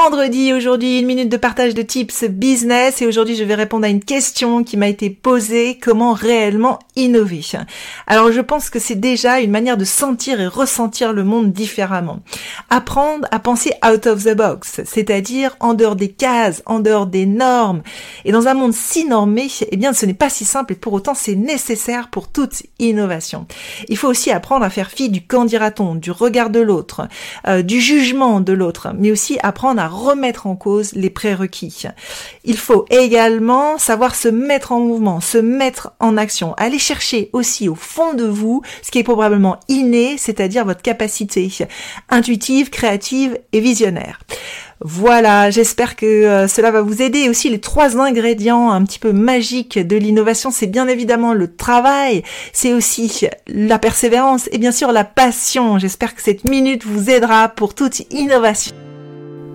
Vendredi, aujourd'hui, une minute de partage de tips business et aujourd'hui je vais répondre à une question qui m'a été posée, comment réellement innover? Alors je pense que c'est déjà une manière de sentir et ressentir le monde différemment. Apprendre à penser out of the box, c'est-à-dire en dehors des cases, en dehors des normes. Et dans un monde si normé, eh bien ce n'est pas si simple et pour autant c'est nécessaire pour toute innovation. Il faut aussi apprendre à faire fi du candidaton, du regard de l'autre, euh, du jugement de l'autre, mais aussi apprendre à remettre en cause les prérequis. Il faut également savoir se mettre en mouvement, se mettre en action, aller chercher aussi au fond de vous ce qui est probablement inné, c'est-à-dire votre capacité intuitive, créative et visionnaire. Voilà, j'espère que euh, cela va vous aider. Aussi, les trois ingrédients un petit peu magiques de l'innovation, c'est bien évidemment le travail, c'est aussi la persévérance et bien sûr la passion. J'espère que cette minute vous aidera pour toute innovation.